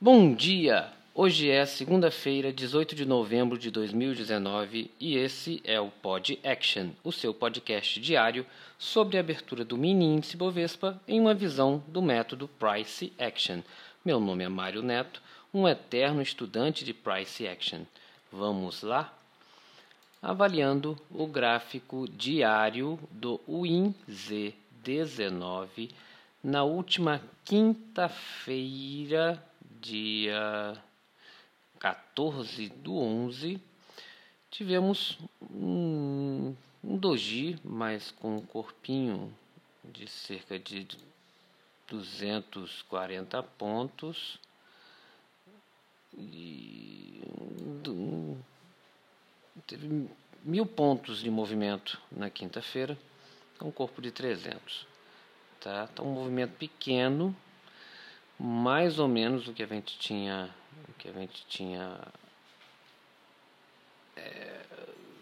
Bom dia! Hoje é segunda-feira, 18 de novembro de 2019 e esse é o Pod Action, o seu podcast diário sobre a abertura do mini índice Bovespa em uma visão do método Price Action. Meu nome é Mário Neto, um eterno estudante de Price Action. Vamos lá? Avaliando o gráfico diário do WinZ19 na última quinta-feira dia 14 do 11, tivemos um, um doji, mas com um corpinho de cerca de 240 pontos. E teve mil pontos de movimento na quinta-feira, um corpo de 300. Tá? Então, um movimento pequeno, mais ou menos o que a gente tinha, o que a gente tinha é,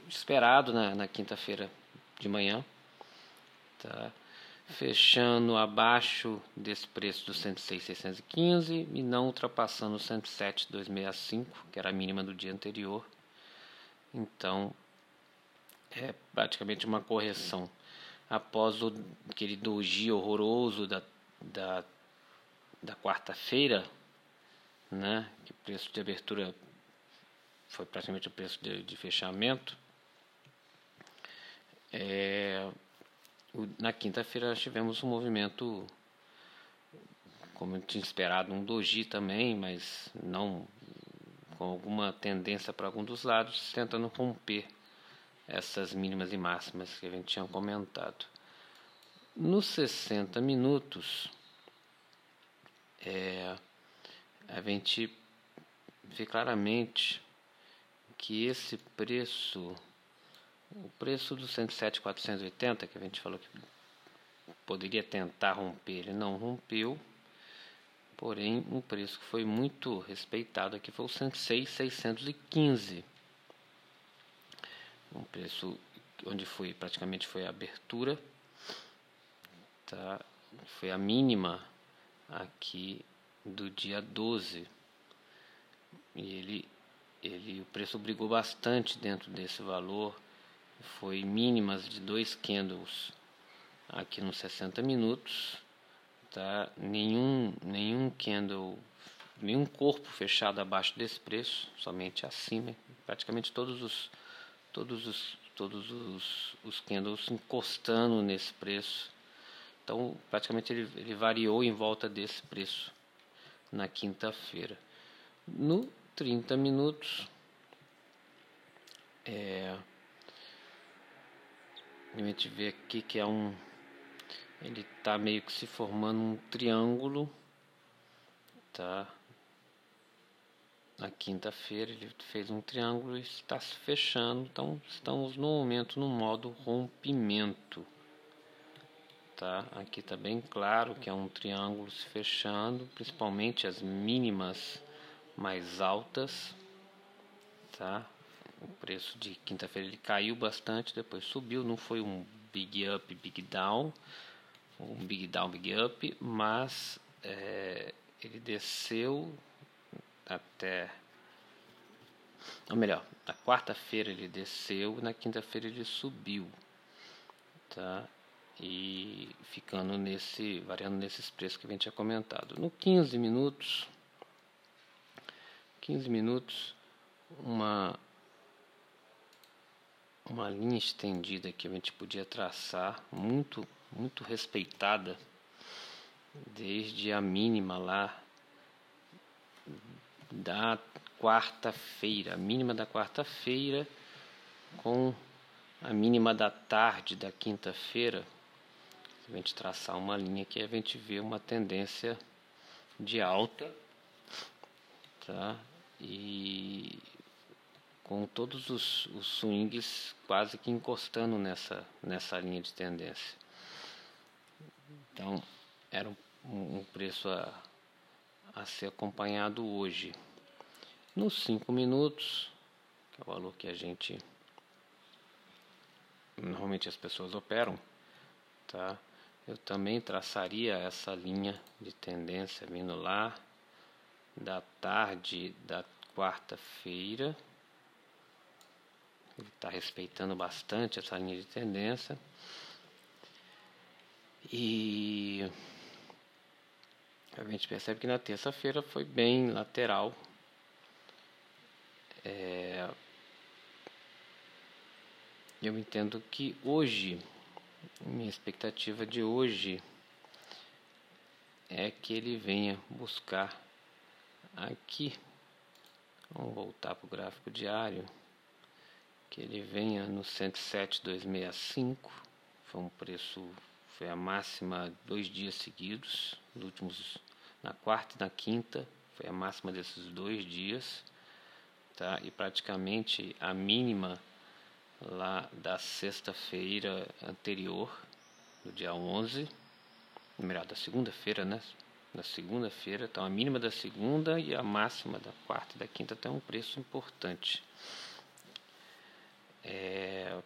esperado na, na quinta-feira de manhã, tá? fechando abaixo desse preço dos 106,615 e não ultrapassando o 107,265, que era a mínima do dia anterior. Então, é praticamente uma correção após o, aquele doji horroroso da, da da quarta-feira, né, que o preço de abertura foi praticamente o preço de, de fechamento, é, o, na quinta-feira nós tivemos um movimento, como eu tinha esperado, um doji também, mas não com alguma tendência para algum dos lados, tentando romper essas mínimas e máximas que a gente tinha comentado. Nos 60 minutos, é, a gente vê claramente que esse preço, o preço do 107,480 que a gente falou que poderia tentar romper, ele não rompeu, porém um preço que foi muito respeitado aqui foi o 106,615. Um preço onde foi praticamente foi a abertura, tá? Foi a mínima aqui do dia 12. E ele, ele, o preço brigou bastante dentro desse valor. Foi mínimas de dois candles aqui nos 60 minutos. Tá? Nenhum, nenhum candle, nenhum corpo fechado abaixo desse preço, somente acima. Praticamente todos os, todos os, todos os, os candles encostando nesse preço então, praticamente ele, ele variou em volta desse preço na quinta-feira. No 30 minutos, é, a gente vê aqui que é um. Ele está meio que se formando um triângulo, tá? Na quinta-feira ele fez um triângulo e está se fechando, então estamos no momento no modo rompimento tá? Aqui está bem claro que é um triângulo se fechando, principalmente as mínimas mais altas, tá? O preço de quinta-feira ele caiu bastante, depois subiu, não foi um big up, big down, um big down, big up, mas é, ele desceu até, ou melhor, na quarta-feira ele desceu, na quinta-feira ele subiu, tá? E ficando nesse, variando nesses preços que a gente tinha comentado. No 15 minutos, 15 minutos, uma uma linha estendida que a gente podia traçar, muito muito respeitada desde a mínima lá da quarta-feira, a mínima da quarta-feira com a mínima da tarde da quinta-feira a gente traçar uma linha aqui, a gente vê uma tendência de alta, tá? E com todos os, os swings quase que encostando nessa, nessa linha de tendência. Então, era um, um preço a, a ser acompanhado hoje. Nos 5 minutos, que é o valor que a gente normalmente as pessoas operam, tá? Eu também traçaria essa linha de tendência vindo lá da tarde da quarta-feira. Ele está respeitando bastante essa linha de tendência. E a gente percebe que na terça-feira foi bem lateral. É, eu entendo que hoje, minha expectativa de hoje é que ele venha buscar aqui. Vamos voltar para o gráfico diário. Que ele venha no 107,265. Foi um preço, foi a máxima dois dias seguidos, nos últimos na quarta e na quinta, foi a máxima desses dois dias, tá? E praticamente a mínima lá da sexta-feira anterior, do dia 11, melhor, da segunda-feira, né? Da segunda-feira, então a mínima da segunda e a máxima da quarta e da quinta tem um preço importante. É...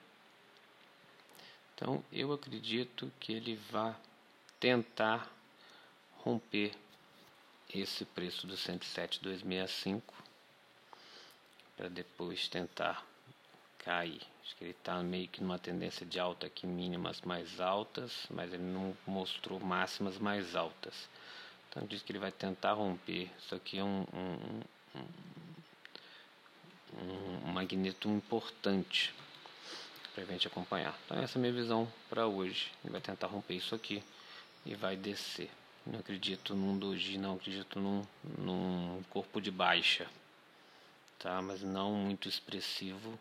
Então eu acredito que ele vai tentar romper esse preço do 107,265 para depois tentar cair. Acho que ele está meio que numa tendência de alta aqui, mínimas mais altas, mas ele não mostrou máximas mais altas. Então diz que ele vai tentar romper. Isso aqui é um, um, um, um magneto importante para a gente acompanhar. Então essa é a minha visão para hoje. Ele vai tentar romper isso aqui e vai descer. Não acredito num doji, não acredito num, num corpo de baixa, tá? Mas não muito expressivo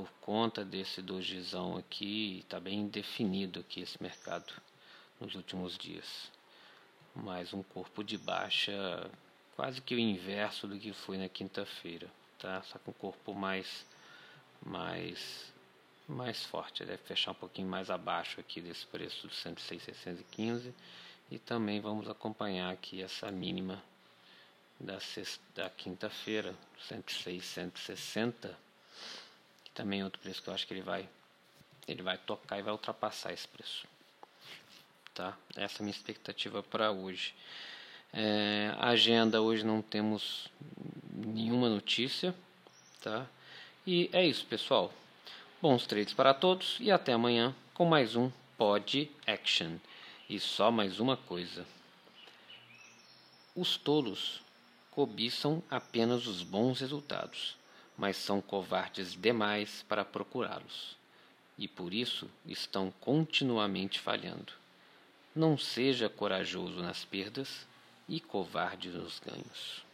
por conta desse dojizão aqui, está bem definido aqui esse mercado nos últimos dias. Mas um corpo de baixa quase que o inverso do que foi na quinta-feira, tá? Só com um corpo mais mais mais forte, deve fechar um pouquinho mais abaixo aqui desse preço do 106,615 e também vamos acompanhar aqui essa mínima da, da quinta-feira, 106,160, que também é outro preço que eu acho que ele vai ele vai tocar e vai ultrapassar esse preço. Tá? Essa é a minha expectativa para hoje. É, agenda hoje não temos nenhuma notícia, tá? E é isso, pessoal. Bons trades para todos e até amanhã com mais um Pod Action. E só mais uma coisa: os tolos cobiçam apenas os bons resultados, mas são covardes demais para procurá-los, e por isso estão continuamente falhando. Não seja corajoso nas perdas e covarde nos ganhos.